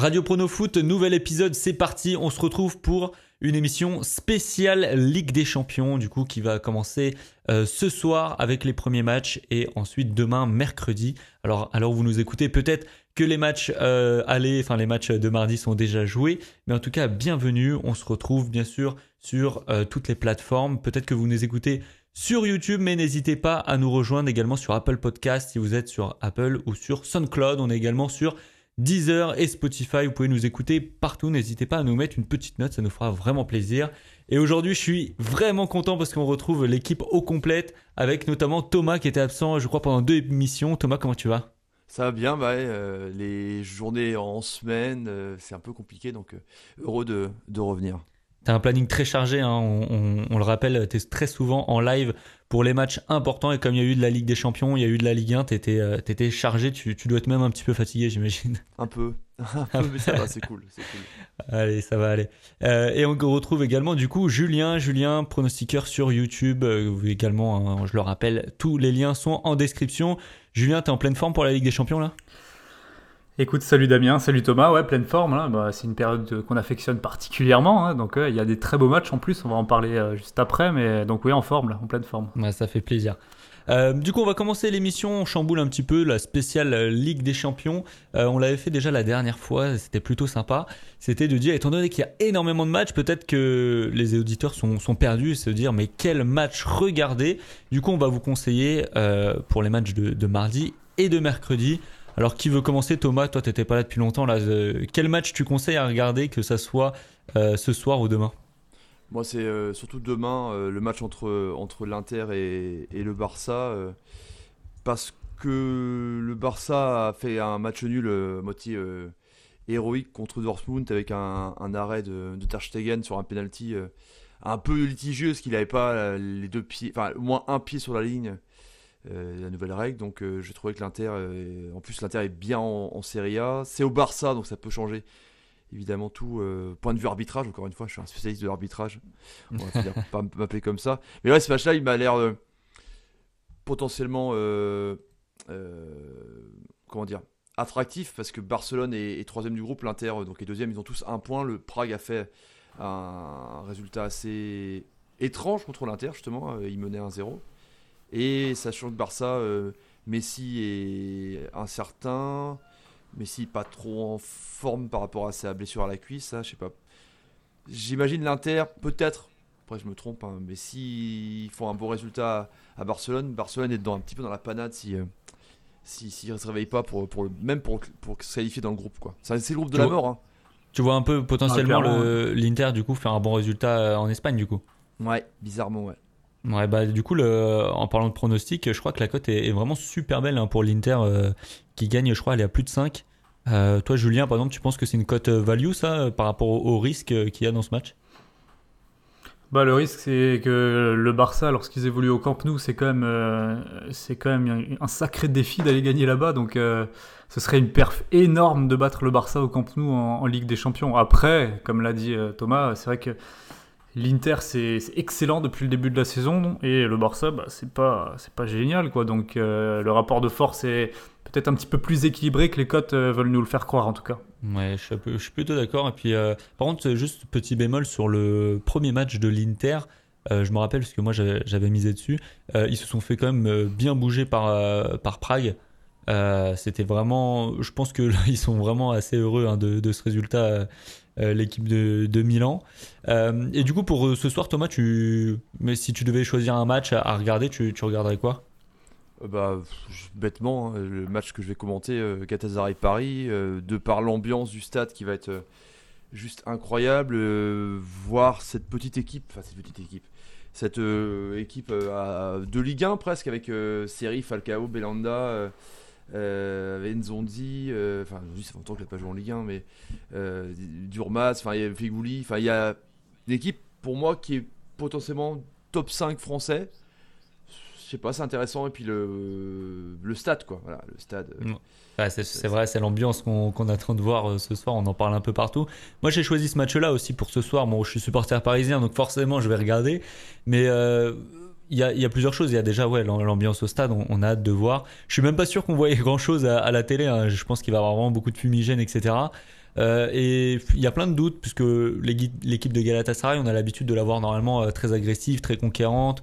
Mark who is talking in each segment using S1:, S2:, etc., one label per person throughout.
S1: Radio Prono Foot, nouvel épisode, c'est parti. On se retrouve pour une émission spéciale Ligue des Champions, du coup, qui va commencer euh, ce soir avec les premiers matchs et ensuite demain, mercredi. Alors, alors vous nous écoutez peut-être que les matchs euh, aller, enfin les matchs de mardi sont déjà joués, mais en tout cas, bienvenue. On se retrouve bien sûr sur euh, toutes les plateformes. Peut-être que vous nous écoutez sur YouTube, mais n'hésitez pas à nous rejoindre également sur Apple Podcast si vous êtes sur Apple ou sur SoundCloud. On est également sur Deezer et Spotify. Vous pouvez nous écouter partout. N'hésitez pas à nous mettre une petite note, ça nous fera vraiment plaisir. Et aujourd'hui, je suis vraiment content parce qu'on retrouve l'équipe au complète avec notamment Thomas qui était absent, je crois, pendant deux émissions. Thomas, comment tu vas?
S2: Ça va bien, bah, euh, les journées en semaine, euh, c'est un peu compliqué, donc euh, heureux de, de revenir.
S1: T'as un planning très chargé, hein. on, on, le rappelle, tu es très souvent en live pour les matchs importants et comme il y a eu de la Ligue des Champions, il y a eu de la Ligue 1, t'étais euh, étais chargé, tu, tu, dois être même un petit peu fatigué, j'imagine.
S2: Un peu, un peu, mais ça va, c'est cool, cool,
S1: Allez, ça va aller. Euh, et on retrouve également du coup Julien, Julien, pronostiqueur sur YouTube, euh, également, hein, je le rappelle, tous les liens sont en description. Julien, t'es en pleine forme pour la Ligue des Champions là?
S3: Écoute, salut Damien, salut Thomas, ouais, pleine forme. Bah, c'est une période qu'on affectionne particulièrement, hein. donc il y a des très beaux matchs en plus. On va en parler euh, juste après, mais donc oui, en forme, là, en pleine forme.
S1: Ouais, ça fait plaisir. Euh, du coup, on va commencer l'émission. On chamboule un petit peu la spéciale euh, Ligue des Champions. on l'avait fait déjà la dernière fois, c'était plutôt sympa. C'était de dire, étant donné qu'il y a énormément de matchs, peut-être que les auditeurs sont, perdus et se dire, mais quel match regarder Du coup, on va vous conseiller pour les matchs de mardi et de mercredi. Alors, qui veut commencer? Thomas, toi, t'étais pas là depuis longtemps. Là, euh, quel match tu conseilles à regarder, que ça soit euh, ce soir ou demain?
S2: Moi, c'est euh, surtout demain, le match entre, l'Inter et, le Barça. parce que le Barça a fait un match nul moitié héroïque contre Dortmund avec un, arrêt de, de, sur un penalty un peu litigieux, parce qu'il n'avait pas les deux pieds, enfin, au moins un pied sur la ligne. Euh, la nouvelle règle. Donc euh, j'ai trouvé que l'Inter, en plus l'Inter est bien en, Serie A. C'est au Barça, donc ça peut changer évidemment tout. Euh, point de vue arbitrage, encore une fois, je suis un spécialiste de l'arbitrage. On va pas m'appeler comme ça. Mais ouais, ce match-là, il m'a l'air potentiellement, comment dire, attractif parce que Barcelone est, troisième du groupe, l'Inter donc est deuxième. Ils ont tous un point. Le Prague a fait un résultat assez étrange contre l'Inter justement. Il menait 1-0. Et sachant que Barça, euh, Messi est incertain, Messi pas trop en forme par rapport à sa blessure à la cuisse, ça, je sais pas. J'imagine l'Inter, peut-être, après je me trompe, hein, mais s'ils font un bon résultat à, Barcelone, Barcelone est dans, un petit peu dans la panade si. Euh, s'ils ne se réveillent pas pour, pour, même pour, pour se qualifier dans le groupe. quoi. C'est le groupe de la mort. Hein.
S1: Tu vois un peu potentiellement l'Inter du coup faire un bon résultat euh, en Espagne du coup?
S2: Ouais, bizarrement ouais.
S1: Bah, du coup, en parlant de pronostic, je crois que la cote est, vraiment super belle hein, pour l'Inter euh, qui gagne, je crois, elle est à plus de 5. Euh, toi, Julien, par exemple, tu penses que c'est une cote euh, value, ça, par rapport au, risque qu'il y a dans ce match?
S3: Bah, le risque, c'est que le Barça, lorsqu'ils évoluent au Camp Nou, c'est quand même, quand même un sacré défi d'aller gagner là-bas. Donc, ce serait une perf énorme de battre le Barça au Camp Nou en Ligue des Champions. Après, comme l'a dit Thomas, c'est vrai que L'Inter, c'est excellent depuis le début de la saison et le Barça, bah, c'est pas, génial. quoi. Donc euh, le rapport de force est peut-être un petit peu plus équilibré que les cotes euh, veulent nous le faire croire en tout cas.
S1: Ouais, je suis, plutôt d'accord. Et puis, euh, par contre, juste petit bémol sur le premier match de l'Inter. je me rappelle parce que moi j'avais misé dessus. ils se sont fait quand même bien bouger par, par Prague. C'était vraiment, je pense qu'ils sont vraiment assez heureux hein, de, ce résultat l'équipe de, de, Milan. Euh, et du coup, pour euh, ce soir, Thomas, tu... Mais si tu devais choisir un match à, regarder, tu, regarderais quoi?
S2: Bah, bêtement, hein, le match que je vais commenter, Galatasaray Paris, de par l'ambiance du stade qui va être juste incroyable, voir cette petite équipe, enfin cette petite équipe, cette équipe de Ligue 1 presque avec Seri, Falcao, Belanda, euh, avec Nzondi, euh, enfin Nzondi ça fait longtemps qu'il n'a pas joué en Ligue 1, mais euh, Durmaz, enfin il y a Figouli, enfin il y a une équipe pour moi qui est potentiellement top 5 français. Je sais pas, c'est intéressant et puis le, le stade quoi, voilà le stade.
S1: Euh, c'est vrai, c'est l'ambiance qu'on attend de voir ce soir. On en parle un peu partout. Moi, j'ai choisi ce match-là aussi pour ce soir. Moi, je suis supporter parisien, donc forcément, je vais regarder. Mais il y, a, plusieurs choses. Il y a déjà ouais, l'ambiance au stade, on, a hâte de voir. Je suis même pas sûr qu'on voyait grand chose à, la télé. Hein. Je pense qu'il va y avoir vraiment beaucoup de fumigène, etc. et il y a plein de doutes, puisque l'équipe de Galatasaray, on a l'habitude de la voir normalement très agressive, très conquérante,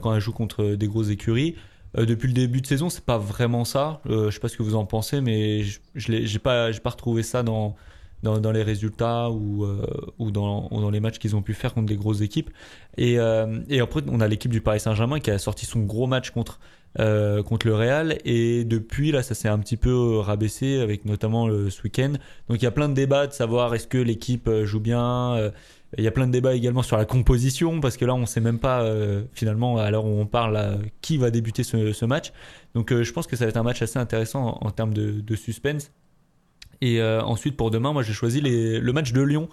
S1: quand elle joue contre des grosses écuries. depuis le début de saison, c'est pas vraiment ça. je sais pas ce que vous en pensez, mais je, pas, pas retrouvé ça dans, dans, les résultats ou, euh, ou, dans, dans, les matchs qu'ils ont pu faire contre des grosses équipes. Et, euh, et après, on a l'équipe du Paris Saint-Germain qui a sorti son gros match contre, euh, contre le Real. Et depuis, là, ça s'est un petit peu rabaissé avec notamment ce week-end. Donc il y a plein de débats de savoir est-ce que l'équipe joue bien. il y a plein de débats également sur la composition parce que là, on ne sait même pas finalement à l'heure où on parle qui va débuter ce, ce match. Donc je pense que ça va être un match assez intéressant en, termes de suspense. Et euh, ensuite, pour demain, moi, j'ai choisi le match de Lyon.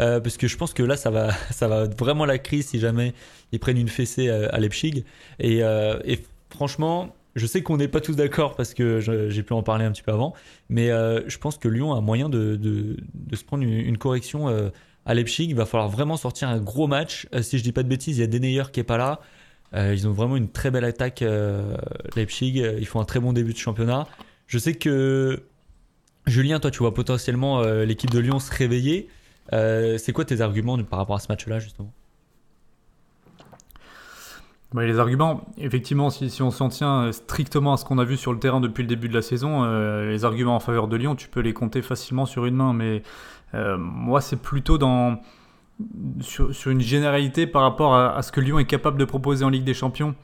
S1: Euh, parce que je pense que là, ça va, ça va être vraiment la crise si jamais ils prennent une fessée à, Leipzig. Et, euh, et, franchement, je sais qu'on n'est pas tous d'accord parce que j'ai pu en parler un petit peu avant. Mais je pense que Lyon a moyen de, de, se prendre une, correction à Leipzig. Il va falloir vraiment sortir un gros match. si je dis pas de bêtises, il y a Deneyer qui est pas là. ils ont vraiment une très belle attaque, Leipzig. Ils font un très bon début de championnat. Je sais que Julien, toi, tu vois potentiellement euh, l'équipe de Lyon se réveiller. Euh, c'est quoi tes arguments par rapport à ce match-là, justement?
S3: Bah, Les arguments, effectivement, si, on s'en tient strictement à ce qu'on a vu sur le terrain depuis le début de la saison, euh, les arguments en faveur de Lyon, tu peux les compter facilement sur une main. Mais moi, c'est plutôt sur, une généralité par rapport à, ce que Lyon est capable de proposer en Ligue des Champions.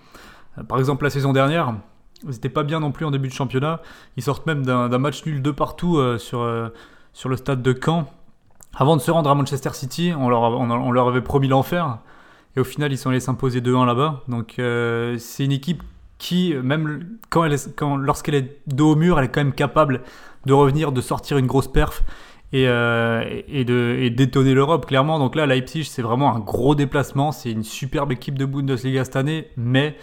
S3: par exemple, la saison dernière, ils n'étaient pas bien non plus en début de championnat. Ils sortent même d'un match nul de partout euh, sur, euh, sur le stade de Caen. Avant de se rendre à Manchester City, on leur, avait promis l'enfer. Et au final, ils sont allés s'imposer 2-1 là-bas. Donc euh, c'est une équipe qui, même quand, lorsqu'elle est dos au mur, elle est quand même capable de revenir, de sortir une grosse perf et, et, de, et d'étonner l'Europe, clairement. Donc là, Leipzig, c'est vraiment un gros déplacement. C'est une superbe équipe de Bundesliga cette année, mais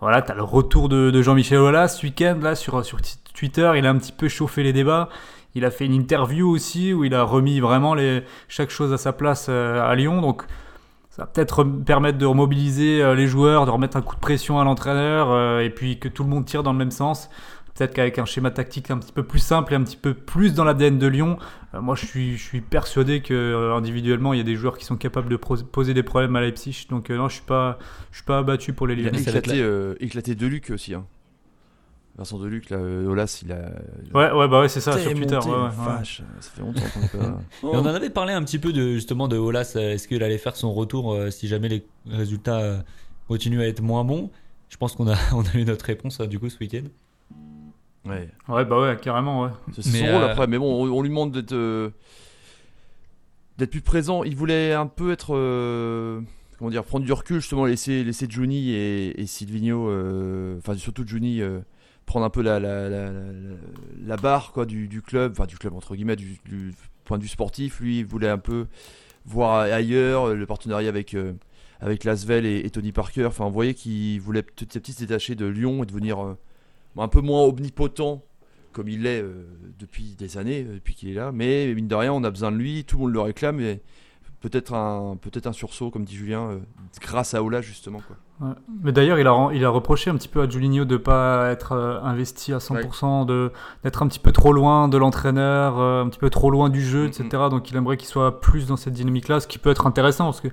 S3: voilà, tu as le retour de, Jean-Michel Aulas ce week-end, là, sur, sur Twitter. Il a un petit peu chauffé les débats. Il a fait une interview aussi où il a remis vraiment les, chaque chose à sa place euh, à Lyon. Donc, ça va peut-être permettre de remobiliser euh, les joueurs, de remettre un coup de pression à l'entraîneur euh, et puis que tout le monde tire dans le même sens. Peut-être qu'avec un schéma tactique un petit peu plus simple et un petit peu plus dans l'ADN de Lyon, euh, moi je suis, je suis persuadé que euh, individuellement il y a des joueurs qui sont capables de poser des problèmes à Leipzig. Donc euh, non, je suis pas, je suis pas abattu pour les Lyonnais.
S2: Il a éclaté, éclaté Deluc aussi. Hein. Vincent Deluc, là, Olas, il a.
S3: Ouais, ouais, bah ouais, c'est ça, sur Twitter.
S2: vache, ça fait longtemps qu'on est pas.
S1: on en avait parlé un petit peu de, justement de Olas. Est-ce qu'il allait faire son retour si jamais les résultats continuent à être moins bons? Je pense qu'on a, on a eu notre réponse du coup ce week-end.
S3: Ouais. Ouais, bah ouais, carrément, ouais.
S2: C'est son rôle euh, après, mais bon, on, lui demande d'être euh, d'être plus présent. Il voulait un peu être. Euh, comment dire Prendre du recul, justement, laisser, laisser Juni et, et Silvino, enfin surtout Juni, prendre un peu la, la, la, la, barre quoi, du, du, club, enfin du club entre guillemets, du, point de vue sportif. Lui, il voulait un peu voir ailleurs le partenariat avec avec Lasvel et, et, Tony Parker. Enfin, vous voyez qu'il voulait petit à petit se détacher de Lyon et devenir un peu moins omnipotent comme il l'est euh, depuis des années, euh, depuis qu'il est là. Mais mine de rien, on a besoin de lui, tout le monde le réclame. Et peut-être un, peut un sursaut, comme dit Julien, euh, grâce à Ola justement. Quoi.
S3: Mais d'ailleurs, il a, il a reproché un petit peu à Julinho de ne pas être investi à 100%, de, d'être un petit peu trop loin de l'entraîneur, un petit peu trop loin du jeu, etc. Donc il aimerait qu'il soit plus dans cette dynamique-là, ce qui peut être intéressant, parce que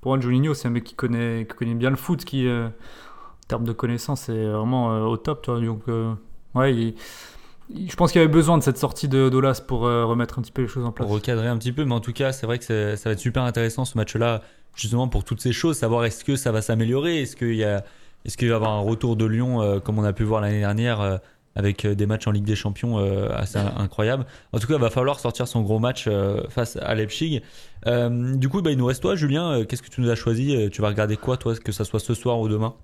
S3: pour un Julinho, c'est un mec qui connaît, qui connaît bien le foot, qui termes de connaissances, c'est vraiment euh, au top. Toi. Donc, euh, ouais, je pense qu'il y avait besoin de cette sortie de Dolas pour euh, remettre un petit peu les choses en place.
S1: Pour recadrer un petit peu, mais en tout cas, c'est vrai que ça va être super intéressant ce match-là, justement pour toutes ces choses, savoir est-ce que ça va s'améliorer, est-ce qu'il y a, est-ce qu'il va y avoir un retour de Lyon comme on a pu voir l'année dernière avec des matchs en Ligue des Champions assez incroyables. En tout cas, il va falloir sortir son gros match face à Leipzig. du coup, bah, il nous reste toi, Julien. Qu'est-ce que tu nous as choisi Tu vas regarder quoi, toi, que ça soit ce soir ou demain?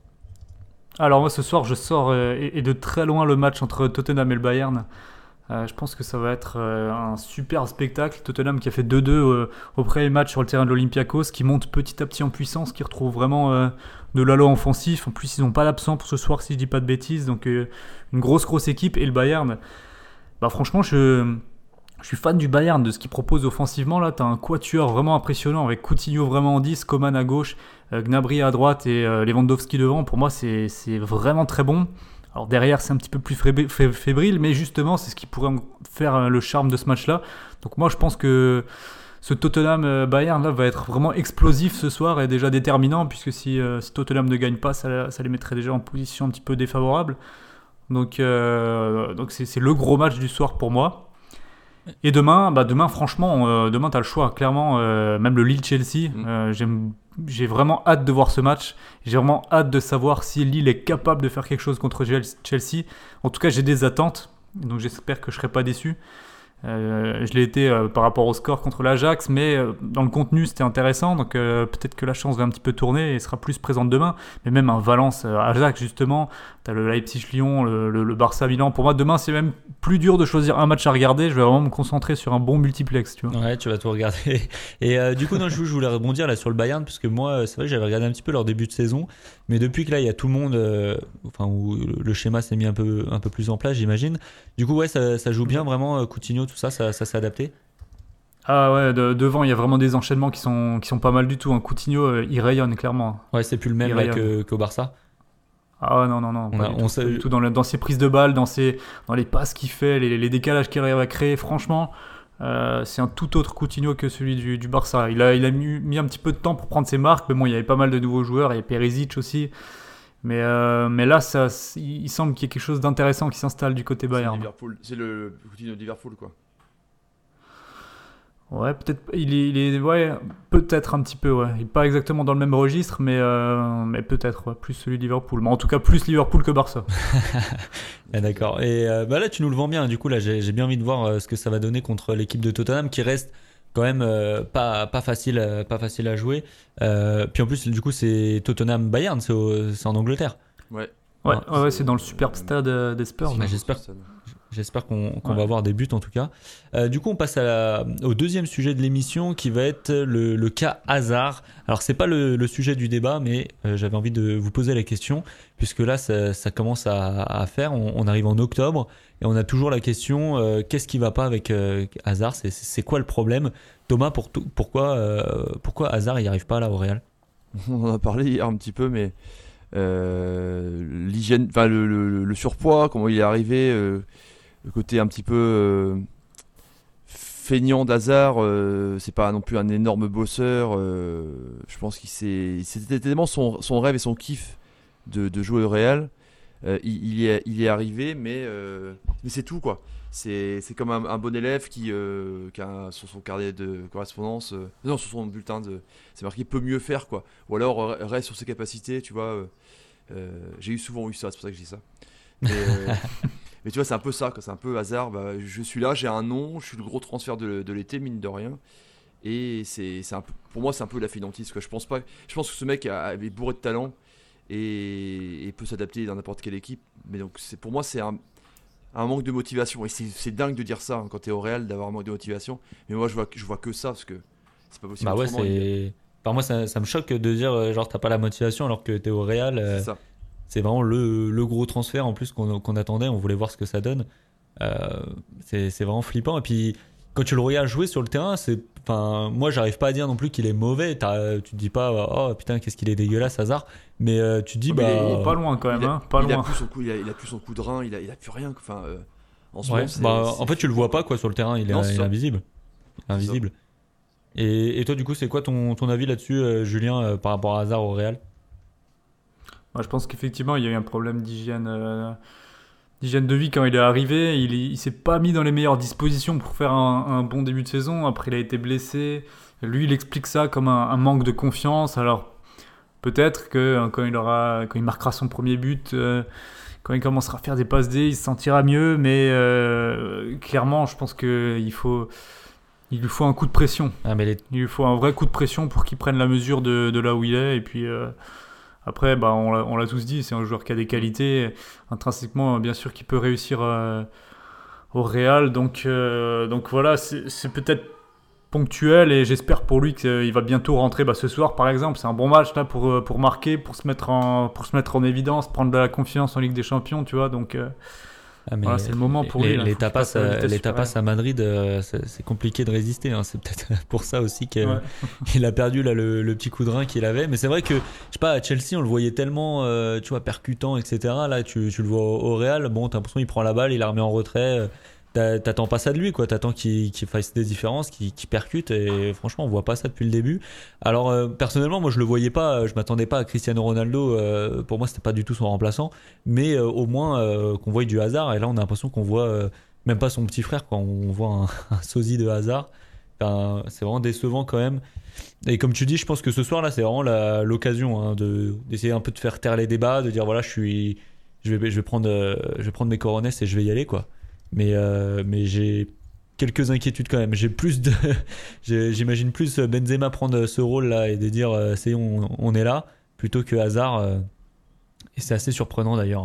S3: Alors moi ce soir je sors euh, et, de très loin le match entre Tottenham et le Bayern. Euh, je pense que ça va être euh, un super spectacle. Tottenham qui a fait 2-2 au premier match sur le terrain de l'Olympiakos, qui monte petit à petit en puissance, qui retrouve vraiment de l'allo offensif. En plus ils n'ont pas d'absent pour ce soir si je dis pas de bêtises. Donc une grosse grosse équipe. Et le Bayern, bah franchement je je suis fan du Bayern, de ce qu'il propose offensivement. Là, tu as un quatuor vraiment impressionnant avec Coutinho vraiment en 10, Coman à gauche, euh, Gnabry à droite et euh, Lewandowski devant. Pour moi, c'est vraiment très bon. Alors derrière, c'est un petit peu plus fébrile, mais justement, c'est ce qui pourrait faire le charme de ce match-là. Donc moi, je pense que ce Tottenham Bayern là va être vraiment explosif ce soir et déjà déterminant puisque si, Tottenham ne gagne pas, ça, ça, les mettrait déjà en position un petit peu défavorable. Donc donc c'est le gros match du soir pour moi. Et demain, bah demain franchement, euh, demain tu as le choix. Clairement, euh, même le Lille-Chelsea, mm. euh, j'ai vraiment hâte de voir ce match. J'ai vraiment hâte de savoir si Lille est capable de faire quelque chose contre Chelsea. En tout cas, j'ai des attentes, donc j'espère que je serai pas déçu. Je l'ai été par rapport au score contre l'Ajax, mais dans le contenu c'était intéressant, donc peut-être que la chance va un petit peu tourner et sera plus présente demain. Mais même un Valence-Ajax justement, tu as le Leipzig-Lyon, le, Barça-Milan. Pour moi demain c'est même plus dur de choisir un match à regarder, je vais vraiment me concentrer sur un bon multiplex. Tu vois.
S1: Ouais, tu vas tout regarder. Et du coup, non, je, voulais rebondir là sur le Bayern, parce que moi c'est vrai que j'avais regardé un petit peu leur début de saison, mais depuis que là il y a tout le monde, enfin où le schéma s'est mis un peu, un peu plus en place j'imagine, du coup ouais ça, ça joue bien vraiment Coutinho tout ça, ça, s'est adapté
S3: ah ouais, devant, il y a vraiment des enchaînements qui sont, qui sont pas mal du tout. Un Coutinho, euh, il rayonne clairement.
S1: Ouais, c'est plus le même qu'au Barça.
S3: Ah non, non, non. On, sait... tout, Dans, dans, ses prises de balles, dans, ses, dans les passes qu'il fait, les, décalages qu'il arrive à créer, franchement, euh, c'est un tout autre Coutinho que celui du, du Barça. Il a, il a mis, mis, un petit peu de temps pour prendre ses marques, mais bon, il y avait pas mal de nouveaux joueurs. Il y a Perisic aussi. Mais, euh, mais là, ça, il semble qu'il y ait quelque chose d'intéressant qui s'installe du côté Bayern.
S2: C'est le Coutinho de Liverpool, quoi.
S3: Ouais, peut-être. Il est, il est ouais, peut-être un petit peu, ouais. Il est pas exactement dans le même registre, mais, euh, mais peut-être, plus celui de Liverpool. Mais en tout cas, plus Liverpool que Barça.
S1: D'accord. Et euh, bah là, tu nous le vends bien. Du coup, là, j'ai bien envie de voir ce que ça va donner contre l'équipe de Tottenham qui reste quand même euh, pas, pas, facile, euh, pas facile à jouer. Euh, puis en plus, du coup, c'est Tottenham Bayern, c'est en Angleterre.
S2: Ouais.
S3: Ouais, ouais, c'est dans le superbe stade des Spurs.
S1: J'espère. J'espère qu'on va avoir des buts en tout cas. du coup, on passe à au deuxième sujet de l'émission qui va être le, le cas hasard. Alors, c'est pas le, le, sujet du débat, mais j'avais envie de vous poser la question puisque là, ça, ça commence à, à faire. On, on, arrive en octobre et on a toujours la question euh, qu'est-ce qui va pas avec euh, Hazard C'est quoi le problème? Thomas, pour pourquoi, euh, pourquoi Hazard n'y arrive pas là au Real?
S2: On en a parlé hier un petit peu, mais l'hygiène, enfin le, surpoids, comment il est arrivé, le côté un petit peu feignant d'Hazard, c'est pas non plus un énorme bosseur. je pense qu'il c'était tellement son, son, rêve et son kiff de, de jouer au Real euh, il, y est, il est arrivé, mais, euh, mais c'est tout quoi. C'est comme un, bon élève qui, euh, qui a sur son carnet de correspondance, non, sur son bulletin. C'est marqué peut mieux faire quoi. Ou alors reste sur ses capacités, tu vois. J'ai eu souvent eu ça, c'est pour ça que je dis ça. tu vois, c'est un peu ça, c'est un peu hasard. Bah, je suis là, j'ai un nom, je suis le gros transfert de, de l'été, mine de rien. Et c'est pour moi, c'est un peu la finantiste. Quoi. Je pense pas. Je pense que ce mec avait bourré de talent et, peut s'adapter dans n'importe quelle équipe. Mais donc, c'est pour moi, c'est un, manque de motivation. Et c'est dingue de dire ça hein, quand tu es au Real, d'avoir un manque de motivation. Mais moi, je vois, je vois que ça parce que c'est pas possible.
S1: Bah ouais, c'est. Par moi, ça, me choque de dire euh, genre t'as pas la motivation alors que tu es au Real. Euh, c'est vraiment le, le, gros transfert en plus qu'on attendait. On voulait voir ce que ça donne. Euh, c'est vraiment flippant. Et puis quand tu le regardes jouer sur le terrain, c'est, enfin, moi, j'arrive pas à dire non plus qu'il est mauvais. tu te dis pas, oh putain, qu'est-ce qu'il est dégueulasse, hasard. Mais euh, tu te dis, bah,
S3: il est pas loin quand même, il a, hein, pas
S2: il
S3: loin.
S2: A plus son coup, il, a, plus son coup de rein, il a, il a plus rien. Enfin, euh,
S1: en, ce bah, en fait, tu le vois pas quoi sur le terrain, il est, invisible, invisible. Et, et, toi, du coup, c'est quoi ton, ton avis là-dessus, euh, Julien, par rapport à hasard au Real?
S3: Moi, je pense qu'effectivement, il y a eu un problème d'hygiène d'hygiène de vie quand il est arrivé. Il, il s'est pas mis dans les meilleures dispositions pour faire un, bon début de saison. Après, il a été blessé. Lui, il explique ça comme un, manque de confiance. Alors, peut-être que hein, quand il, aura, quand il marquera son premier but, euh, quand il commencera à faire des passes D, il se sentira mieux. Mais euh, clairement, je pense qu'il faut. Il lui faut un coup de pression.
S1: Ah, mais
S3: Il lui faut un vrai coup de pression pour qu'il prenne la mesure de, de, là où il est. Et puis, euh, après, bah, on l'a tous dit, c'est un joueur qui a des qualités. Intrinsèquement, bien sûr, qui peut réussir euh, au Real. Donc, euh, donc voilà, c'est peut-être ponctuel et j'espère pour lui qu'il va bientôt rentrer bah, ce soir, par exemple. C'est un bon match là, pour, euh, pour marquer, pour se, mettre en, pour se mettre en évidence, prendre de la confiance en Ligue des Champions, tu vois. Donc,
S1: Ah,
S3: Voilà, c'est le moment pour
S1: les,
S3: lui, là.
S1: Les tapas, les tapas à Madrid, euh, c'est c'est compliqué de résister. hein. C'est peut-être pour ça aussi qu'il
S3: Ouais.
S1: a perdu là, le, le petit coup de rein qu'il avait. Mais c'est vrai que, je sais pas, à Chelsea, on le voyait tellement, euh, tu vois, percutant, etc. Là, tu, tu le vois au, au Real. Bon, t'as l'impression qu'il prend la balle, il la remet en retrait. Euh, t'a- T'attends pas ça de lui, quoi. T'attends qu'il fasse des différences, qu'il percute. Et franchement, on voit pas ça depuis le début. Alors, euh, personnellement, moi, je le voyais pas. Je m'attendais pas à Cristiano Ronaldo. euh, pour moi, c'était pas du tout son remplaçant. Mais euh, au moins, euh, qu'on voit du hasard. Et là, on a l'impression qu'on voit euh, même pas son petit frère, quoi. On voit un, un sosie de hasard. C'est vraiment décevant quand même. Et comme tu dis, je pense que ce soir là, c'est vraiment l'occasion hein, de d'essayer un peu de faire taire les débats, de dire voilà, je suis, je vais, je vais prendre, euh, je vais prendre mes coronets et je vais y aller quoi. Mais euh, mais j'ai quelques inquiétudes quand même. J'ai plus de, j'imagine plus Benzema prendre ce rôle là et de dire euh, c'est on, on est là plutôt que Hazard. euh, et c'est assez surprenant d'ailleurs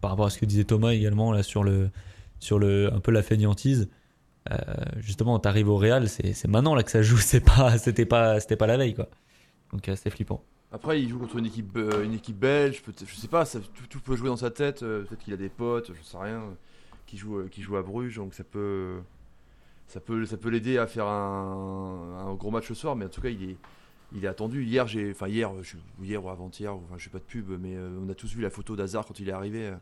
S1: par rapport à ce que disait Thomas également là sur le, sur le, un peu la fainéantise. Justement, t'arrives au Real, c'est maintenant là que ça joue, c'est pas, c'était pas, c'était pas la veille quoi. Donc c'est flippant.
S2: Après, il joue contre une équipe, une équipe belge, je sais pas, tout, tout peut jouer dans sa tête. peut-être qu'il a des potes, je sais rien, qui jouent, euh, qui jouent à Bruges, donc ça peut, ça peut, ça peut l'aider à faire un, un gros match ce soir. Mais en tout cas, il est, il est attendu. Hier, j'ai, enfin hier, je, hier ou avant-hier, enfin, je fais pas de pub, mais euh, on a tous vu la photo d'Hazard quand il est arrivé. euh,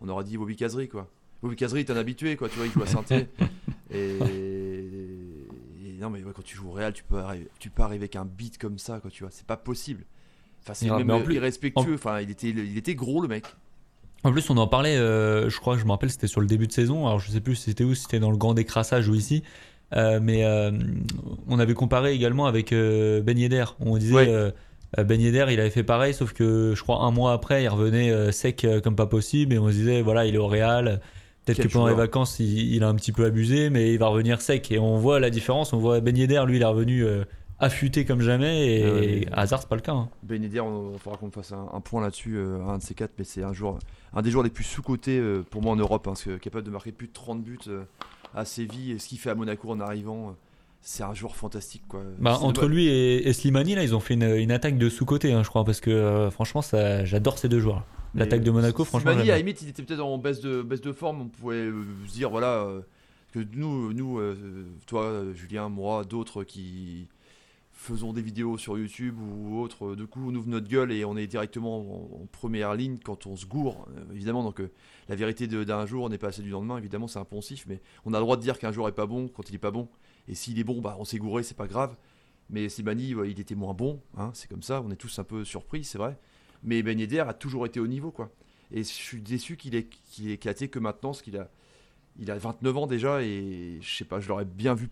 S2: On aurait dit Bobby Kazri, quoi. Bobby Kazri, t'es un habitué, quoi. Tu vois, il joue à saint et, et non, mais ouais, quand tu joues au Real, tu peux arriver, tu peux arriver avec un beat comme ça, quoi. Tu vois, c'est pas possible. Enfin, c'est même
S1: en plus-
S2: irrespectueux. Enfin, il était, il était gros, le mec.
S1: En plus, on en parlait, euh, je crois, je me rappelle, c'était sur le début de saison. Alors, je sais plus si c'était où, si c'était dans le grand décrassage ou ici. Euh, mais euh, on avait comparé également avec Ben Yedder. On disait
S2: Ouais.
S1: Ben Yedder, il avait fait pareil, sauf que je crois un mois après, il revenait sec comme pas possible. Et on se disait, voilà, il est au Real. Peut-être que pendant les vacances, il, il a un petit peu abusé, mais il va revenir sec. Et on voit la différence. On voit Ben Yedder, lui, il est revenu affûté comme jamais. Et
S2: Ah ouais.
S1: Hasard, c'est pas le cas. hein.
S2: Ben Yedder, on, on faudra qu'on fasse un, un point là-dessus, euh, un de ces quatre, mais c'est un joueur, un des joueurs les plus sous-cotés euh, pour moi en Europe, hein, parce que capable de marquer plus de 30 buts euh, à Séville, et ce qu'il fait à Monaco en arrivant, euh, c'est un joueur fantastique. Quoi.
S1: Bah, entre lui et, et Slimani, là, ils ont fait une, une attaque de sous-côté, hein, je crois, parce que euh, franchement, ça, j'adore ces deux joueurs. L'attaque de Monaco, franchement.
S2: Slimani, à la limite, il était peut-être en baisse de, baisse de forme. On pouvait euh, se dire, voilà, euh, que nous, nous euh, toi, euh, Julien, moi, d'autres qui faisons des vidéos sur YouTube ou autres, euh, du coup, on ouvre notre gueule et on est directement en, première ligne quand on se gourre, euh, évidemment. Donc, euh, la vérité d'un jour n'est pas celle du lendemain, évidemment, c'est impensif, mais on a le droit de dire qu'un jour est pas bon quand il est pas bon. Et s'il est bon, bah, on s'est gouré, c'est pas grave. Mais Slimani, ouais, il était moins bon, hein, c'est comme ça, on est tous un peu surpris, c'est vrai. Mais Ben Yedder a toujours été au niveau, quoi. Et je suis déçu qu'il ait, qu'il ait éclaté que maintenant, parce qu'il a, il a 29 ans déjà, et je sais pas, je l'aurais bien vu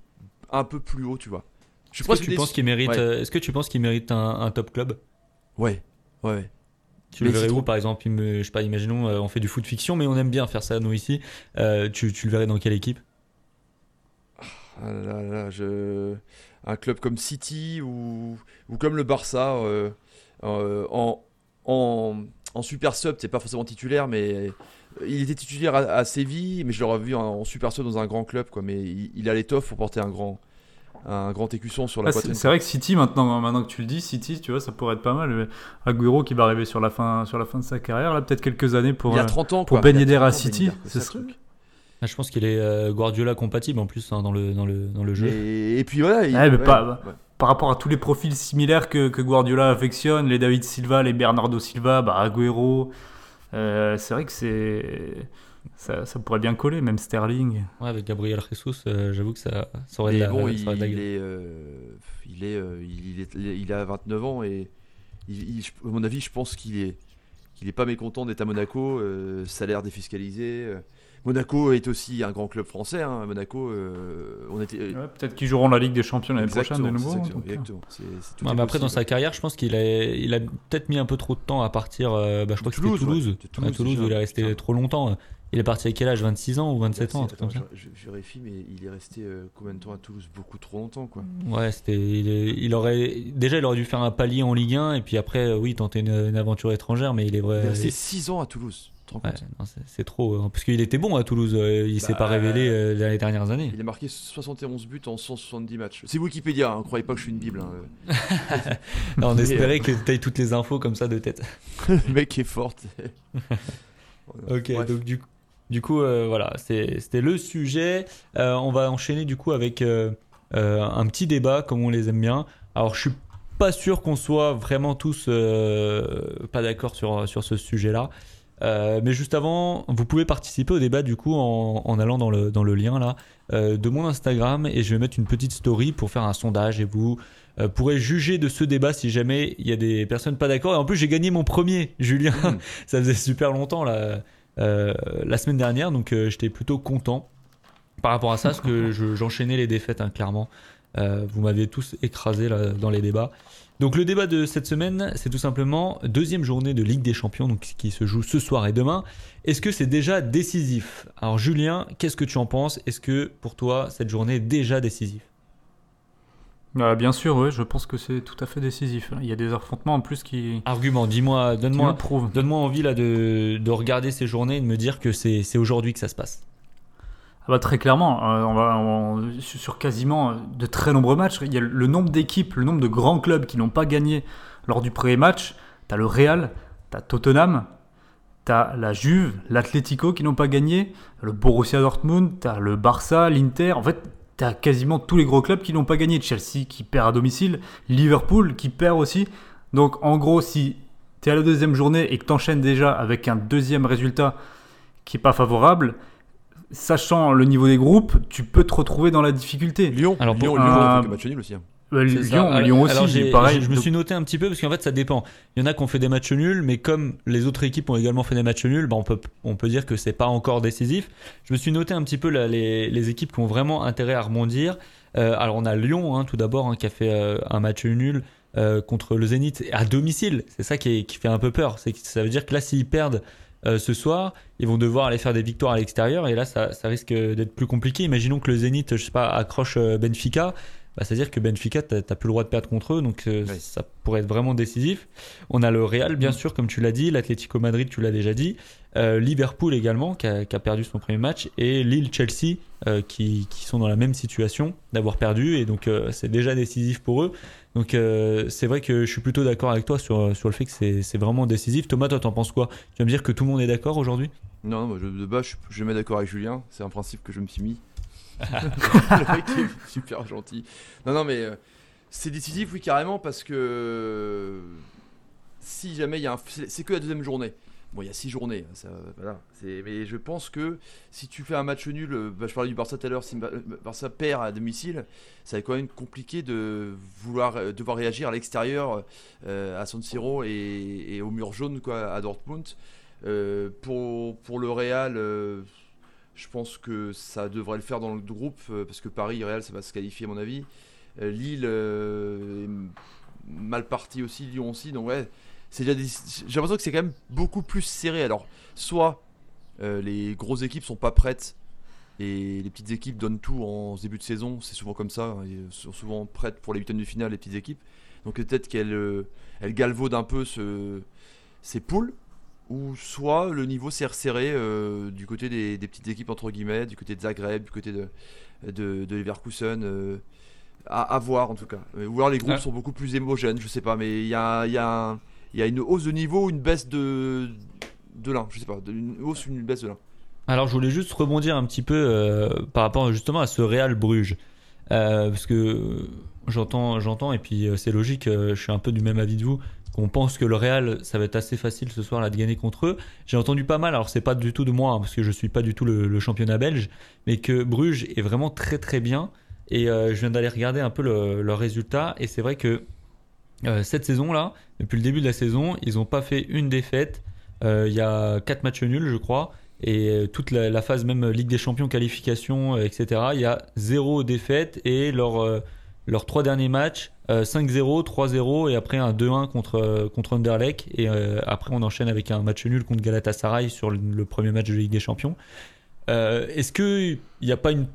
S2: un peu plus haut, tu vois. Je
S1: que tu penses qu'il mérite,
S2: Ouais.
S1: euh, est-ce que tu penses qu'il mérite un, un top club?
S2: Ouais, ouais, ouais.
S1: Tu
S2: Mais
S1: le verrais où,
S2: trop-
S1: par exemple? Je sais pas, imaginons, euh, on fait du foot fiction, mais on aime bien faire ça, nous, ici. Euh, tu, tu le verrais dans quelle équipe?
S2: Ah là là, je... Un club comme City ou, ou comme le Barça, euh, euh, en, en, en super sub, c'est pas forcément titulaire, mais il était titulaire à, à Séville, mais je l'aurais vu en, en super sub dans un grand club, quoi. Mais il, il a l'étoffe pour porter un grand, un grand écusson sur la
S3: Ah, c'est
S2: poitrine.
S3: c'est vrai que City, maintenant, maintenant que tu le dis, City, tu vois, ça pourrait être pas mal. Mais Agüero qui va arriver sur la fin, sur la fin de sa carrière, là, peut-être quelques années pour,
S2: il a
S3: euh,
S2: 30 ans,
S3: pour
S2: quoi.
S3: Ben
S2: Il a
S3: Yedder
S2: 30
S3: à
S2: ans,
S3: City,
S2: Yedder,
S3: ce
S2: ça, le
S3: serait-
S2: truc.
S1: Ah, Je pense qu'il est euh, Guardiola compatible en plus hein, dans, le, dans, le, dans le jeu.
S2: Et, et puis voilà. il-
S3: Ouais, mais
S2: ouais,
S3: pas-
S2: ouais.
S3: par rapport à tous les profils similaires que, que Guardiola affectionne, les David Silva, les Bernardo Silva, bah, Agüero, euh, c'est vrai que c'est ça, ça pourrait bien coller, même Sterling.
S1: Ouais, avec Gabriel Jesus, euh, j'avoue que ça, ça aurait de
S2: Mais
S1: la,
S2: bon, il,
S1: de la
S2: il
S1: gueule.
S2: est, euh, il est, euh, il, est- il a 29 ans et il- il- à mon avis, je pense qu'il est, qu'il est pas mécontent d'être à Monaco, euh, salaire défiscalisé. euh. Monaco est aussi un grand club français. hein, Monaco, euh, on était.
S3: Ouais, Peut-être qu'ils joueront la Ligue des Champions l'année prochaine de nouveau.
S2: c'est exactement,
S3: donc, euh.
S2: exactement. C'est- c'est tout
S1: Ouais,
S2: est
S1: mais après, dans sa carrière, je pense qu'il a, il a peut-être mis un peu trop de temps à partir. euh, bah, je crois que c'était
S2: Toulouse,
S1: Toulouse.
S2: Toulouse,
S1: Ouais, Toulouse, où il est resté
S2: Putain.
S1: trop longtemps. Il est parti à quel âge? 26 ans ou 27 ans,
S2: Attends, je, je- je vérifie, mais il est resté euh, combien de temps à Toulouse? Beaucoup trop longtemps, quoi.
S1: Ouais, c'était. Il, aurait déjà, il aurait dû faire un palier en Ligue 1 et puis après, euh, oui, tenter une, une aventure étrangère, mais il est vrai.
S2: Il est resté
S1: il-
S2: 6 ans à Toulouse.
S1: ouais, c'est- trop. hein, parce qu'il était bon à Toulouse. euh, il s'est
S2: Bah,
S1: pas révélé euh, dans les dernières années.
S2: Il a marqué 71 buts en 170 matchs. C'est Wikipédia, hein, croyez pas que je suis une bible. hein.
S1: Non, on espérait que tu toutes les infos comme ça de tête.
S2: Le mec est fort.
S1: Ok,
S2: Bref.
S1: donc du coup. Du coup, euh, voilà, c'était le sujet. Euh, on va enchaîner du coup avec euh, un petit débat, comme on les aime bien. Alors, je suis pas sûr qu'on soit vraiment tous pas d'accord sur, sur ce sujet-là. mais juste avant, vous pouvez participer au débat du coup en, en allant dans le, dans le lien là de mon Instagram et je vais mettre une petite story pour faire un sondage et vous pourrez juger de ce débat si jamais il y a des personnes pas d'accord. Et en plus, j'ai gagné mon premier, Julien. Mmh. Ça faisait super longtemps là. Euh, la semaine dernière, donc euh, j'étais plutôt content par rapport à ça, parce que j'enchaînais les défaites, hein, clairement. Euh, vous m'avez tous écrasé là, dans les débats. Donc le débat de cette semaine, c'est tout simplement deuxième journée de Ligue des Champions, donc qui se joue ce soir et demain. Est-ce que c'est déjà décisif? Alors Julien, qu'est-ce que tu en penses? Est-ce que pour toi cette journée est déjà décisive?
S3: Bah, bien sûr, oui, je pense que c'est tout à fait décisif. Il y a des affrontements en plus qui.
S1: Argument, dis-moi, donne-moi, donne-moi envie là de, de, regarder ces journées et de me dire que c'est, aujourd'hui que ça se passe.
S3: Ah bah, très clairement, euh, on va sur quasiment de très nombreux matchs. Il y a le nombre d'équipes, le nombre de grands clubs qui n'ont pas gagné lors du premier match. Tu as le Real, tu as Tottenham, tu as la Juve, l'Atlético qui n'ont pas gagné, le Borussia Dortmund, tu as le Barça, l'Inter. En fait, tu quasiment tous les gros clubs qui n'ont pas gagné. Chelsea qui perd à domicile, Liverpool qui perd aussi. Donc en gros, si tu es à la deuxième journée et que tu enchaînes déjà avec un deuxième résultat qui n'est pas favorable, sachant le niveau des groupes, tu peux te retrouver dans la difficulté.
S2: Lyon, Alors, Lyon, Lyon, euh, match nul aussi. Hein.
S3: Lyon, aussi,
S1: pareil. Je, me suis noté un petit peu parce qu'en fait ça dépend. Il y en a qui ont fait des matchs nuls, mais comme les autres équipes ont également fait des matchs nuls, bah on, peut, on peut dire que c'est pas encore décisif. Je me suis noté un petit peu les, les, équipes qui ont vraiment intérêt à rebondir. Euh, alors on a Lyon hein, tout d'abord hein, qui a fait euh, un match nul euh, contre le Zénith à domicile. C'est ça qui, qui, fait un peu peur. C'est ça veut dire que là s'ils perdent ce soir, ils vont devoir aller faire des victoires à l'extérieur et là ça, ça risque d'être plus compliqué. Imaginons que le Zénith, je sais pas, accroche Benfica bah, c'est-à-dire que Benfica, tu n'as plus le droit de perdre contre eux, donc euh, ça pourrait être vraiment décisif. On a le Real, bien mm. sûr, comme tu l'as dit, l'Atlético Madrid, tu l'as déjà dit, euh, Liverpool également, qui a, perdu son premier match, et Lille-Chelsea, euh, qui, qui, sont dans la même situation d'avoir perdu, et donc c'est déjà décisif pour eux. Donc c'est vrai que je suis plutôt d'accord avec toi sur, sur le fait que c'est vraiment décisif. Thomas, toi, t'en penses quoi? Tu vas me dire que tout le monde est d'accord aujourd'hui?
S2: Non, je, de base, je, je mets d'accord avec Julien, c'est un principe que je me suis mis. Est super gentil. Non, non, mais euh, c'est décisif, oui, carrément, parce que si jamais il y a un. C'est que la deuxième journée. Bon, il y a six journées, hein. Mais je pense que si tu fais un match nul, euh, bah, je parlais du Barça tout à l'heure, si Barça perd à domicile, ça va être quand même compliqué de vouloir euh, devoir réagir à l'extérieur à San Siro et, au mur jaune quoi, à Dortmund. pour, pour le Real, je pense que ça devrait le faire dans le groupe euh, parce que Paris, Real, ça va se qualifier à mon avis. Euh, Lille euh, est mal parti aussi, Lyon aussi. Donc ouais, c'est déjà j'ai l'impression que c'est quand même beaucoup plus serré. Alors soit les grosses équipes sont pas prêtes et les petites équipes donnent tout en début de saison. C'est souvent comme ça. Hein, Elles sont souvent prêtes pour les huitièmes de finale les petites équipes. Donc peut-être qu'elles elles galvaudent un peu ce, ces poules ou soit le niveau s'est resserré euh, du côté des, petites équipes entre guillemets, du côté de Zagreb, du côté de, de, de Leverkusen, euh, à, voir en tout cas. Ou alors les groupes sont beaucoup plus hémogènes, je sais pas, mais il y a, y, a y a, une hausse de niveau, une baisse de, de l'un, je sais pas, une hausse ou une baisse de l'un.
S1: Alors je voulais juste rebondir un petit peu euh, par rapport justement à ce Real Bruges, parce que j'entends, j'entends et puis c'est logique, je suis un peu du même avis de vous qu'on pense que le Real, ça va être assez facile ce soir là de gagner contre eux. J'ai entendu pas mal, alors c'est pas du tout de moi, hein, parce que je suis pas du tout le, championnat belge, mais que Bruges est vraiment très très bien. Et euh, je viens d'aller regarder un peu leurs le résultats, et c'est vrai que euh, cette saison-là, depuis le début de la saison, ils n'ont pas fait une défaite. Euh, il y a quatre matchs nuls, je crois, et toute la, la, phase même Ligue des Champions, qualification, etc. Il y a zéro défaite, et leur leurs trois derniers matchs, 5-0, euh, 3-0 et après un 2-1 contre, euh, contre. Et euh, après, on enchaîne avec un match nul contre Galatasaray sur le, premier match de Ligue des Champions. Est-ce qu'il n'y a pas une,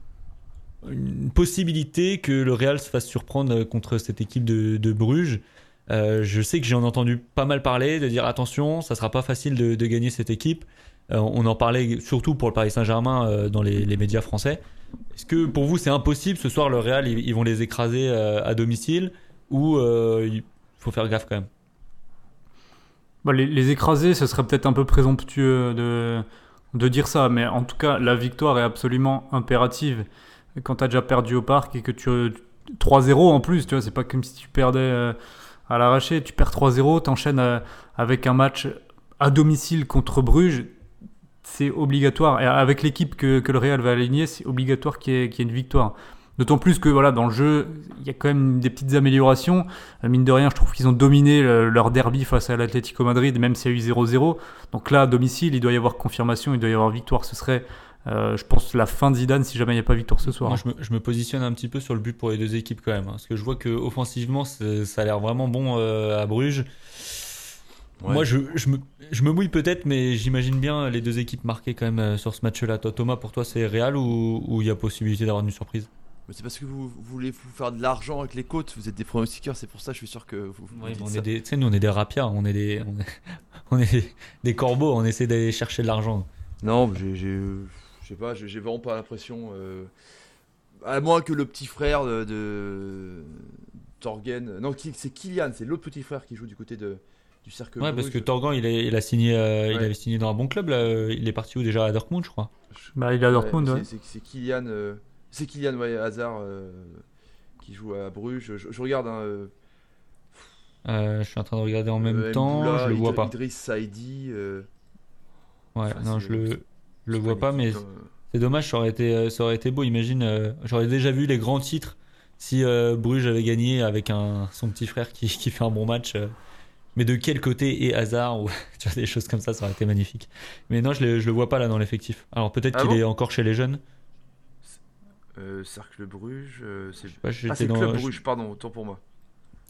S1: possibilité que le Real se fasse surprendre contre cette équipe de, Bruges? Je sais que j'ai entendu pas mal parler, de dire attention, ça sera pas facile de, gagner cette équipe. on en parlait surtout pour le Paris Saint-Germain dans les médias français. Est-ce que pour vous c'est impossible ce soir le Real ils, vont les écraser euh, à domicile ou euh, il faut faire gaffe quand même?
S3: Bah, les, écraser ce serait peut-être un peu présomptueux de, dire ça, mais en tout cas, la victoire est absolument impérative. Quand tu as déjà perdu au parc et que tu. 3-0 en plus, tu vois, c'est pas comme si tu perdais euh, à l'arraché. Tu perds 3-0, t'enchaînes avec un match à domicile contre Bruges. C'est obligatoire. Et avec l'équipe que, que, le Real va aligner, c'est obligatoire qu'il y, ait une victoire. D'autant plus que voilà, dans le jeu, il y a quand même des petites améliorations. Euh, mine de rien, je trouve qu'ils ont dominé leur derby face à l'Atlético Madrid, même s'il y a eu 0-0. Donc là, à domicile, il doit y avoir confirmation, il doit y avoir victoire. Ce serait, euh, je pense, la fin de Zidane si jamais il n'y a pas victoire ce soir.
S1: Moi, je me, je me, positionne un petit peu sur le but pour les deux équipes quand même. Hein, parce que je vois que offensivement, ça a l'air vraiment bon euh, à Bruges. Moi, je, je, me, je me mouille peut-être, mais j'imagine bien les deux équipes marquées quand même sur ce match-là. Thomas, pour toi, c'est réel ou il y a possibilité d'avoir une surprise?
S2: C'est parce que vous, voulez vous faire de l'argent avec les côtes, vous êtes des pronostiqueurs, c'est pour ça je suis sûr que vous.
S1: Oui, on est des, nous on est des rapias, on est des, on est, des corbeaux, on essaie d'aller chercher de l'argent.
S2: Non, j'ai, je sais pas, j'ai vraiment pas l'impression. Euh, à moins que le petit frère de, Torgen, non, c'est Kylian, c'est l'autre petit frère qui joue du côté de, du cercle.
S1: Ouais, parce que Torgan, il, il a signé, euh, il avait signé dans un bon club là. Il est parti où déjà à Dortmund, je crois?
S3: Bah, il est à Dortmund. Ouais,
S2: C'est Kylian. Euh, c'est Kylian ouais, Hazard euh, qui joue à Bruges. Je, regarde. Hein, euh,
S1: euh, je suis en train de regarder en même temps. je le vois pas.
S2: Idriss Saidi.
S1: ouais, non, je le, le vois pas, mais c'est dommage. Ça aurait été, ça aurait été beau. Imagine, j'aurais déjà vu les grands titres si Bruges avait gagné avec un, son petit frère qui, qui fait un bon match. Mais de quel côté est Hazard ou tu vois des choses comme ça, ça aurait été magnifique. Mais non, je, le, je le vois pas là dans l'effectif. Alors peut-être ah qu'il est encore chez les jeunes.
S2: Euh, Cercle Bruges, euh, c'est ah, c'est Club Bruges, pardon, autant pour moi.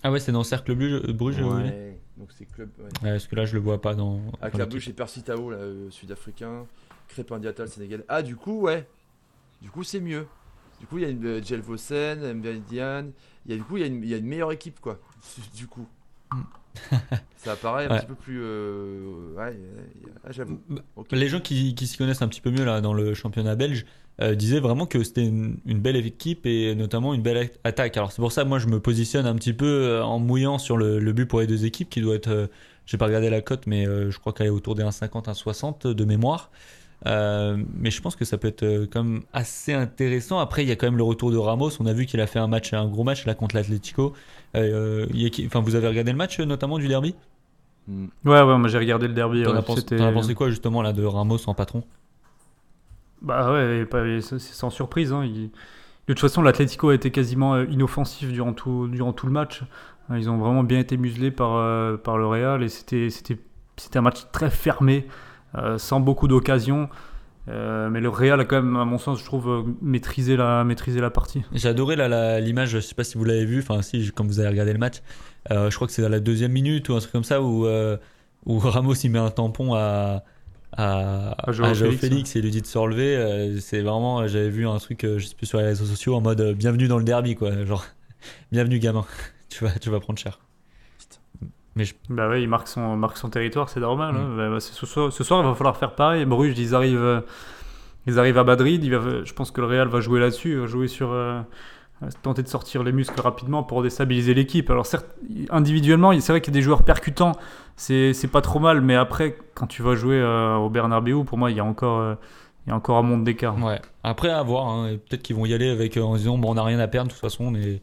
S1: Ah ouais, c'est dans Cercle Bruges, euh, Bruges
S2: ouais, donc c'est Club. Ouais.
S1: parce que là, je le vois pas dans.
S2: La Bruges, c'est Persitao, là, sud-africain. Crépin Diatal, Sénégal. Ah, du coup, ouais. Du coup, c'est mieux. Du coup, il y a une Jelvosen, Mbedian. Il y a du coup, il y, a une, il y a une meilleure équipe, quoi. Du coup. Mm. ça apparaît un petit peu plus. ouais, j'avoue. Bah,
S1: les gens qui, qui s'y connaissent un petit peu mieux là dans le championnat belge euh, disait vraiment que c'était une, belle équipe et notamment une belle attaque. Alors c'est pour ça que moi je me positionne un petit peu euh, en mouillant sur le, but pour les deux équipes qui doit être, euh, j'ai pas regardé la cote, mais je crois qu'elle est autour des 1,50, 1,60 de mémoire. Mais je pense que ça peut être quand même assez intéressant. Après, il y a quand même le retour de Ramos. On a vu qu'il a fait un match, un gros match là contre l'Atlético. enfin, vous avez regardé le match notamment du derby?
S3: Ouais, ouais, moi j'ai regardé le derby.
S1: T'en as, pensé quoi justement là de Ramos en patron?
S3: Bah ouais, c'est sans surprise. Hein. de toute façon, l'Atlético a été quasiment euh, inoffensif durant tout, durant tout le match. Euh, ils ont vraiment bien été muselés par, euh, par le Real et c'était un match très fermé, sans beaucoup d'occasions. mais le Real a quand même, à mon sens, je trouve, maîtrisé la, maîtrisé la partie.
S1: J'ai adoré l'image, je sais pas si vous l'avez vu, enfin si, quand vous avez regardé le match, je crois que c'est dans la deuxième minute ou un truc comme ça où, où Ramos il met un tampon à, à, à, Joao Félix, et lui dit de se relever. Euh, c'est vraiment, j'avais vu un truc, euh, je sais plus sur les réseaux sociaux, en mode euh, bienvenue dans le derby, quoi. Genre, bienvenue gamin, tu vas, tu vas prendre cher.
S3: Mais Bah ouais, il marque son, marque son territoire, c'est normal. Hein. Mm. Bah, bah, ce, soir, ce, soir, il va falloir faire pareil. Bruges, ils arrivent, ils arrivent à Madrid. Il va, je pense que le Real va jouer là-dessus, va jouer sur tenter de sortir les muscles rapidement pour déstabiliser l'équipe. Alors certes, individuellement, c'est vrai qu'il y a des joueurs percutants, c'est pas trop mal, mais après, quand tu vas jouer euh, au Bernabeu, pour moi, il y a encore, euh, il y a encore un monde d'écart.
S1: Ouais. Après, à voir. Hein. Peut-être qu'ils vont y aller avec, euh, en disant, bon, on n'a rien à perdre, de toute façon, on est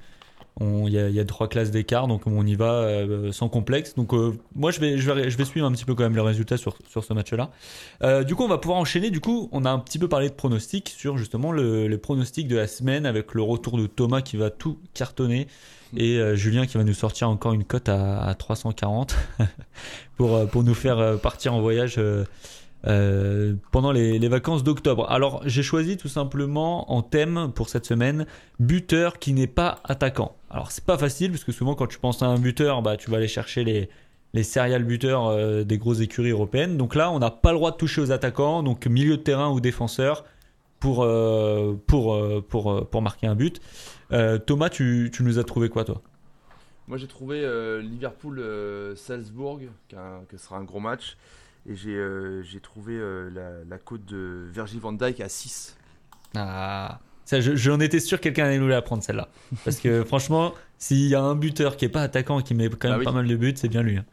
S1: il y, y, a trois classes d'écart, donc on y va euh, sans complexe. Donc euh, moi, je vais, je, vais, je vais suivre un petit peu quand même les résultats sur, sur ce match-là. Euh, du coup, on va pouvoir enchaîner. Du coup, on a un petit peu parlé de pronostics sur justement le, les pronostics de la semaine avec le retour de Thomas qui va tout cartonner et Julien qui va nous sortir encore une cote à, à 340 pour, pour nous faire partir en voyage euh, pendant les, vacances d'octobre. Alors j'ai choisi tout simplement en thème pour cette semaine buteur qui n'est pas attaquant. Alors c'est pas facile parce que souvent quand tu penses à un buteur, bah tu vas aller chercher les les serial buteurs euh, des grosses écuries européennes. Donc là on n'a pas le droit de toucher aux attaquants, donc milieu de terrain ou défenseur pour euh, pour pour pour marquer un but. Thomas, tu, tu nous as trouvé quoi toi?
S2: Moi j'ai trouvé Liverpool Salzbourg qui, qui sera un gros match. Et j'ai euh, trouvé euh, la, la, cote de Virgil van Dijk à 6.
S1: Ah, j'en étais sûr que quelqu'un allait nous la prendre celle-là. Parce que franchement, s'il y a un buteur qui est pas attaquant et qui met quand même bah pas mal de buts, c'est bien lui. Hein.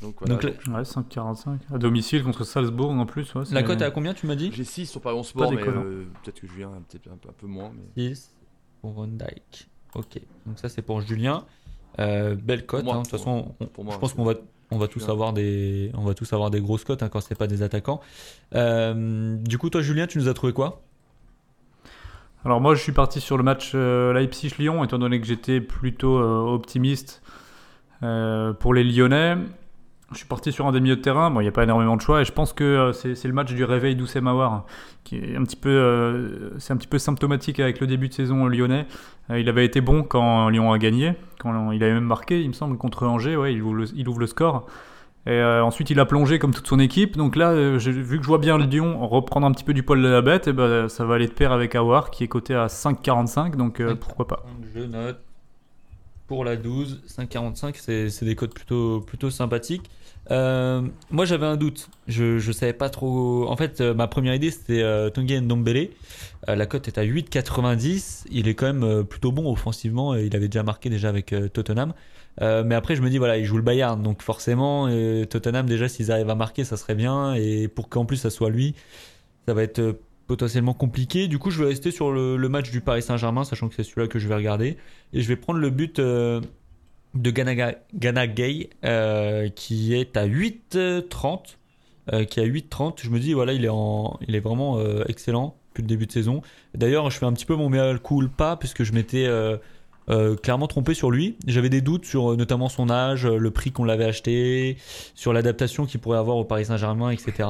S2: Donc voilà.
S1: Donc,
S3: Ouais, 5,45. À domicile contre Salzbourg en plus. ouais,
S1: La cote est à combien, tu m'as dit?
S2: J'ai 6 sur Paris en sport, mais euh, peut-être que Julien a peut-être un, peu- un peu moins. Mais...
S1: 6 pour Van Dyke. Ok, donc ça c'est pour Julien. Euh, belle cote. hein. De toute façon, on-
S2: Pour moi,
S1: je pense qu'on va, on va tous avoir des, on va tous avoir des grosses cotes hein, quand c'est pas des attaquants. Euh, du coup, toi, Julien, tu nous as trouvé quoi?
S3: Alors moi je suis parti sur le match euh, Leipzig-Lyon étant donné que j'étais plutôt euh, optimiste euh, pour les Lyonnais. Je suis parti sur un des milieux de terrain. Bon, il n'y a pas énormément de choix et je pense que c'est le match du réveil d'Oussem Aouar hein, qui est un petit peu, c'est un petit peu symptomatique avec le début de saison lyonnais. Il avait été bon quand Lyon a gagné, quand il avait même marqué, il me semble, contre Angers. Ouais, il ouvre le score. Et euh, ensuite, il a plongé comme toute son équipe. Donc là, euh, vu que je vois bien le Lyon reprendre un petit peu du poil de la bête, et ben, ça va aller de pair avec Awar qui est coté à 5,45. Donc euh, pourquoi pas.
S1: Je note pour la 12, 5,45, c'est des codes plutôt, plutôt sympathiques. Moi j'avais un doute, je, savais pas trop. En fait, ma première idée c'était Tanguy Ndombele. La cote est à 8,90. Il est quand même plutôt bon offensivement. et Il avait déjà marqué déjà avec Tottenham. Euh, mais après, je me dis, voilà, il joue le Bayern. Donc forcément, euh, Tottenham, déjà, s'ils arrivent à marquer, ça serait bien. Et pour qu'en plus ça soit lui, ça va être euh, potentiellement compliqué. Du coup, je vais rester sur le, le match du Paris Saint-Germain, sachant que c'est celui-là que je vais regarder. Et je vais prendre le but de Gana, Gana Gay, qui est à 8,30. euh, qui est à 8,30. Je me dis, voilà, il est, en, il est vraiment excellent depuis le début de saison. D'ailleurs, je fais un petit peu mon mea culpa, puisque je m'étais euh, clairement trompé sur lui. J'avais des doutes sur euh, notamment son âge, euh, le prix qu'on l'avait acheté, sur l'adaptation qu'il pourrait avoir au Paris Saint-Germain, etc.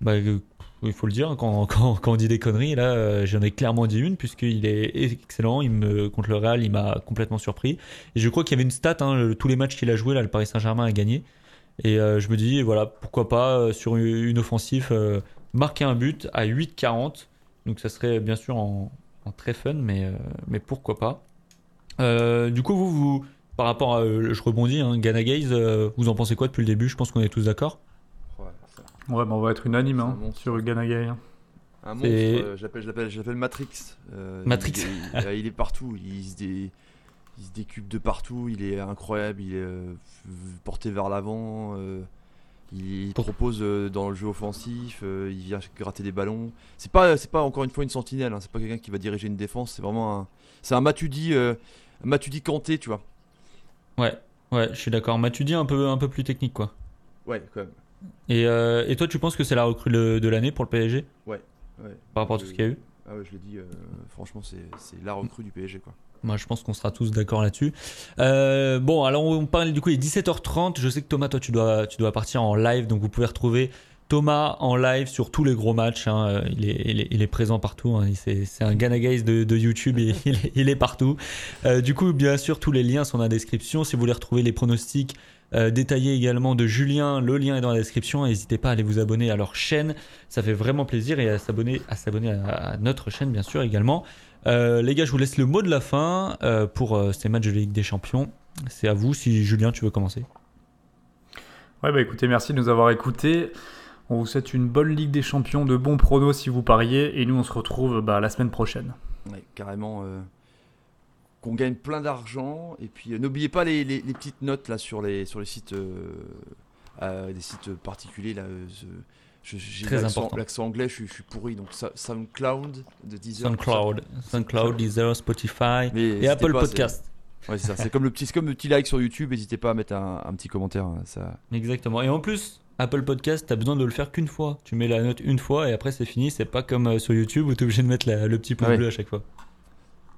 S1: Bah, il faut le dire, quand, quand, quand on dit des conneries, là, j'en ai clairement dit une, puisqu'il est excellent. Il me, contre le Real, il m'a complètement surpris. Et je crois qu'il y avait une stat, hein, tous les matchs qu'il a joué, là, le Paris Saint-Germain a gagné. Et je me dis, voilà, pourquoi pas, sur une, offensive, marquer un but à 8,40. Donc ça serait bien sûr en, en très fun, mais, mais pourquoi pas. Euh, du coup, vous, vous, par rapport à, euh, je rebondis, hein, Ghana Gaze, euh, vous en pensez quoi depuis le début? Je pense qu'on est tous d'accord.
S2: Ouais, ça-
S3: Ouais, bah, on va être unanime hein,
S2: un monstre.
S3: sur Ganagay. hein.
S2: Un monstre, euh, je l'appelle, Matrix. Euh,
S1: Matrix.
S2: Il, il- il est partout, il se, dé- il se décupe de partout, il est incroyable, il est euh, porté vers l'avant, euh, il propose dans le jeu offensif, il vient gratter des ballons. C'est pas, c'est pas encore une fois une sentinelle, hein, c'est pas quelqu'un qui va diriger une défense, c'est vraiment un, c'est un Matuidi, euh, Matuidi Kanté, tu vois.
S1: Ouais, ouais, je suis d'accord. Matuidi un peu, un peu plus technique, quoi.
S2: Ouais, quand même.
S1: Et, euh, et toi, tu penses que c'est la recrue de, l'année pour le PSG
S2: Ouais.
S1: par rapport à tout ce qu'il y a eu?
S2: Ah ouais, je l'ai dit, euh, franchement, c'est, c'est la recrue du PSG, quoi.
S1: Moi, je pense qu'on sera tous d'accord là-dessus. Euh, bon, alors on parle du coup, il est 17h30. Je sais que Thomas, toi, tu dois, tu dois partir en live, donc vous pouvez retrouver Thomas en live sur tous les gros matchs. hein. Il, est, présent partout. hein. C'est un Ghana Guys de, YouTube il est, partout. Euh, du coup, bien sûr, tous les liens sont dans la description. Si vous voulez retrouver les pronostics euh, détaillés également de Julien, le lien est dans la description. N'hésitez pas à aller vous abonner à leur chaîne. Ça fait vraiment plaisir et à s'abonner à, notre chaîne, bien sûr, également. Euh, les gars, je vous laisse le mot de la fin pour ces matchs de Ligue des Champions. C'est à vous si Julien, tu veux commencer.
S3: Ouais, bah écoutez, merci de nous avoir écoutés. On vous souhaite une bonne Ligue des Champions, de bons pronos si vous pariez. Et nous, on se retrouve bah, la semaine prochaine.
S2: Ouais, carrément. euh, qu'on gagne plein d'argent. Et puis, euh, n'oubliez pas les, les- les petites notes là sur les, sur les sites, euh, euh, des sites particuliers. Là, euh, je- je- j'ai
S1: Très
S2: l'accent-
S1: important.
S2: L'accent anglais, je, suis- je suis pourri. Donc, SoundCloud de Deezer.
S1: SoundCloud, SoundCloud, Deezer, Spotify
S2: Mais
S1: et Apple
S2: pas, c'est-
S1: Podcast.
S2: Ouais, c'est ça. C'est comme le petit, c'est comme le petit like sur YouTube. N'hésitez pas à mettre un, un petit commentaire. hein, Ça...
S1: Exactement. Et en plus, Apple Podcast, t'as besoin de le faire qu'une fois. Tu mets la note une fois et après c'est fini. C'est pas comme euh, sur YouTube où t'es obligé de mettre la- le petit pouce
S2: Ah
S1: bleu à chaque fois.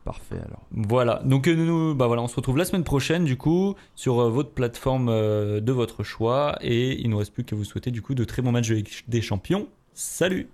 S2: Parfait alors.
S1: Voilà. Donc euh, nous, bah voilà, on se retrouve la semaine prochaine du coup sur euh, votre plateforme euh, de votre choix et il nous reste plus qu'à vous souhaiter du coup de très bons matchs des Champions. Salut.